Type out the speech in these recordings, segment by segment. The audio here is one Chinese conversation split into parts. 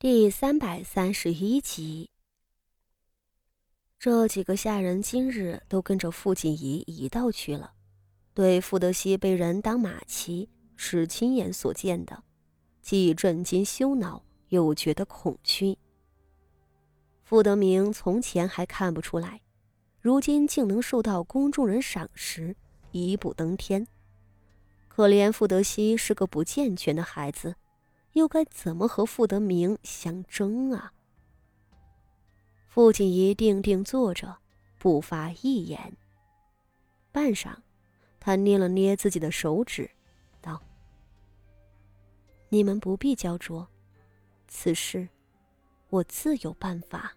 第三百三十一集，这几个下人今日都跟着傅锦仪一道去了，对傅德熙被人当马骑是亲眼所见的，既震惊羞恼，又觉得恐惧。傅德明从前还看不出来，如今竟能受到公众人赏识，一步登天。可怜傅德熙是个不健全的孩子。又该怎么和傅德明相争啊？傅锦仪定定坐着，不发一言。半晌，他捏了捏自己的手指，道：“你们不必焦灼，此事我自有办法。”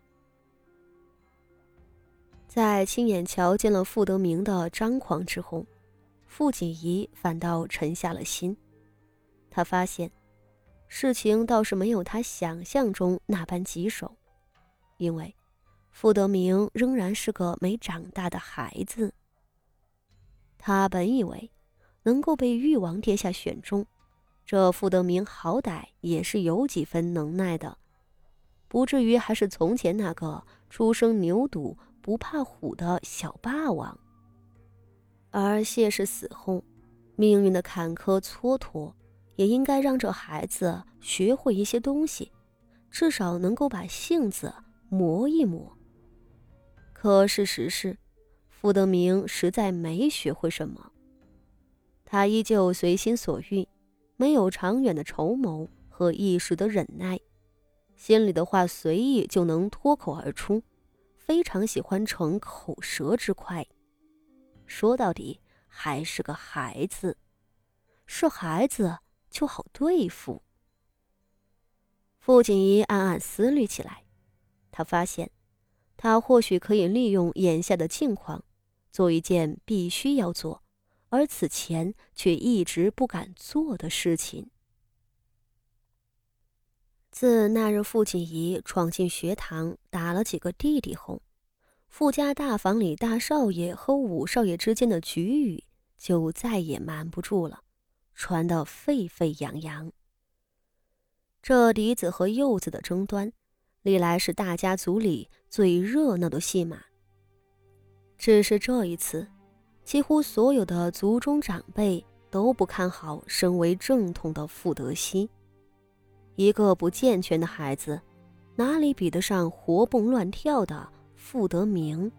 在亲眼瞧见了傅德明的张狂之后，傅锦仪反倒沉下了心。他发现。事情倒是没有他想象中那般棘手，因为傅德明仍然是个没长大的孩子。他本以为能够被誉王殿下选中，这傅德明好歹也是有几分能耐的，不至于还是从前那个初生牛犊不怕虎的小霸王。而谢氏死后，命运的坎坷蹉跎。也应该让这孩子学会一些东西，至少能够把性子磨一磨。可事实是，傅德明实在没学会什么。他依旧随心所欲，没有长远的筹谋和一时的忍耐，心里的话随意就能脱口而出，非常喜欢逞口舌之快。说到底，还是个孩子，是孩子。就好对付。傅锦仪暗暗思虑起来，他发现，他或许可以利用眼下的境况，做一件必须要做，而此前却一直不敢做的事情。自那日傅锦仪闯进学堂打了几个弟弟后，傅家大房里大少爷和五少爷之间的局域就再也瞒不住了。传得沸沸扬扬。这嫡子和幼子的争端，历来是大家族里最热闹的戏码。只是这一次，几乎所有的族中长辈都不看好身为正统的傅德熙。一个不健全的孩子，哪里比得上活蹦乱跳的傅德明？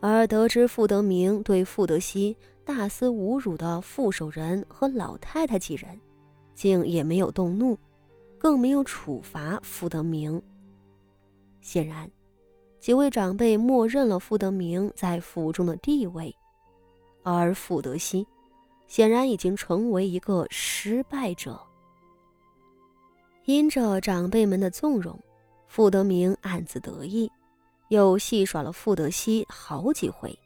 而得知傅德明对傅德熙大肆侮辱的傅守仁和老太太几人，竟也没有动怒，更没有处罚傅德明。显然，几位长辈默认了傅德明在府中的地位，而傅德熙显然已经成为一个失败者。因着长辈们的纵容，傅德明暗自得意。又戏耍了傅德熙好几回，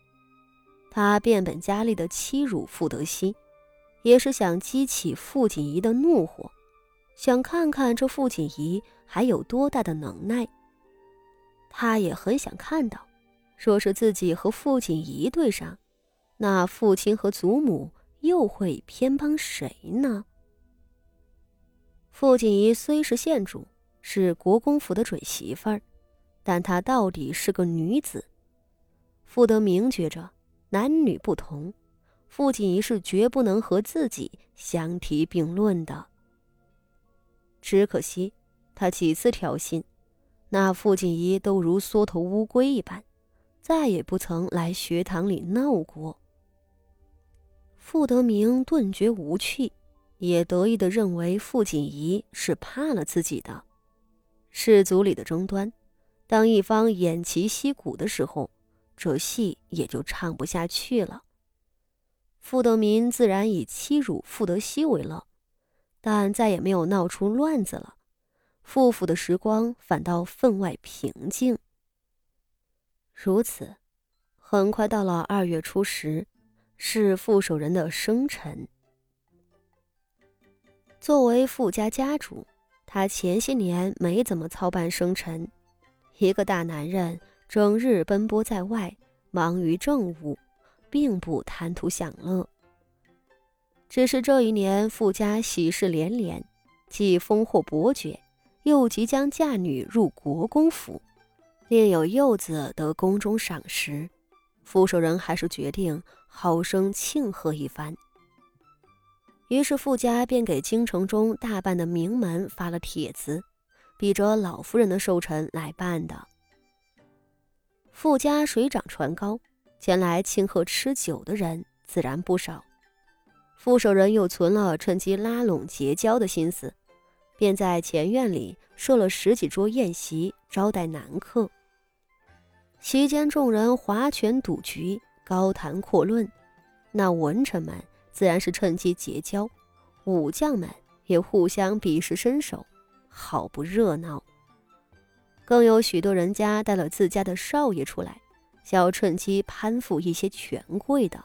他变本加厉地欺辱傅德熙，也是想激起傅锦仪的怒火，想看看这傅锦仪还有多大的能耐。他也很想看到，若是自己和傅锦仪对上，那父亲和祖母又会偏帮谁呢？傅锦仪虽是县主，是国公府的准媳妇儿。但她到底是个女子，傅德明觉着男女不同，傅锦仪是绝不能和自己相提并论的。只可惜，他几次挑衅，那傅锦仪都如缩头乌龟一般，再也不曾来学堂里闹过。傅德明顿觉无趣，也得意的认为傅锦仪是怕了自己的。氏族里的争端。当一方偃旗息鼓的时候，这戏也就唱不下去了。傅德民自然以欺辱傅德熙为乐，但再也没有闹出乱子了。傅府的时光反倒分外平静。如此，很快到了二月初十，是傅守仁的生辰。作为傅家家主，他前些年没怎么操办生辰。一个大男人整日奔波在外，忙于政务，并不贪图享乐。只是这一年，傅家喜事连连，既封获伯爵，又即将嫁女入国公府，另有幼子得宫中赏识，傅守仁还是决定好生庆贺一番。于是傅家便给京城中大半的名门发了帖子，比着老夫人的寿辰来办的。傅家水涨船高，前来庆贺吃酒的人自然不少。傅守仁又存了趁机拉拢结交的心思。便在前院里设了十几桌宴席，招待男客。席间众人划拳赌局，高谈阔论。那文臣们自然是趁机结交，武将们也互相比试身手，好不热闹。更有许多人家带了自家的少爷出来，想要趁机攀附一些权贵的。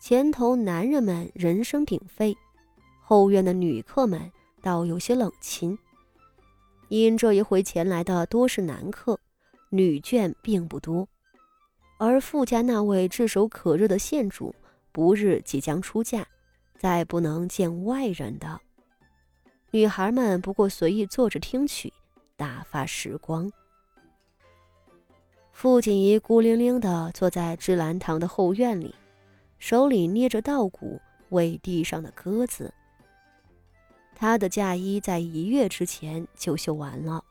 前头男人们人声鼎沸。后院的女客们倒有些冷清，因这一回前来的多是男客，女眷并不多。而富家那位炙手可热的县主，不日即将出嫁，再不能见外人的。女孩们不过随意坐着听曲，打发时光。傅锦仪孤零零地坐在芝兰堂的后院里，手里捏着稻谷，喂地上的鸽子。她的嫁衣在一月之前就绣完了，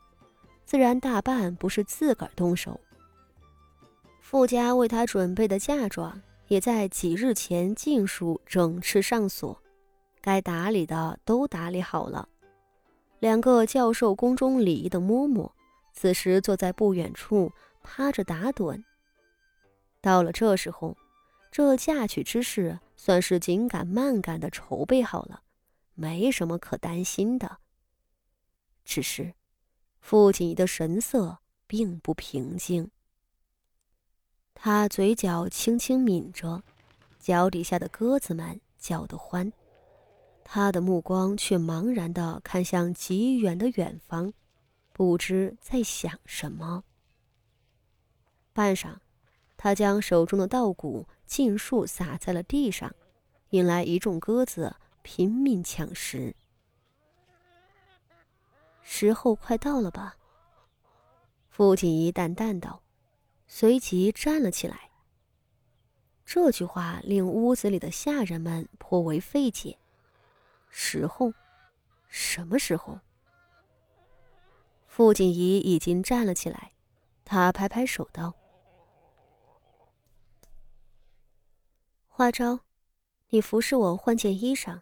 自然大半不是自个儿动手。傅家为她准备的嫁妆也在几日前尽数整饬上锁，该打理的都打理好了。两个教授宫中礼仪的嬷嬷，此时坐在不远处趴着打盹。到了这时候，这嫁娶之事算是紧赶慢赶的筹备好了。没什么可担心的，只是傅锦仪的神色并不平静。他嘴角轻轻抿着，脚底下的鸽子们叫得欢，他的目光却茫然地看向极远的远方，不知在想什么。半晌，他将手中的稻谷尽数撒在了地上，引来一众鸽子。拼命抢食，时候快到了吧？父亲一淡淡道，随即站了起来。这句话令屋子里的下人们颇为费解。时候？什么时候？傅锦仪已经站了起来，他拍拍手道：“花招，你服侍我换件衣裳。”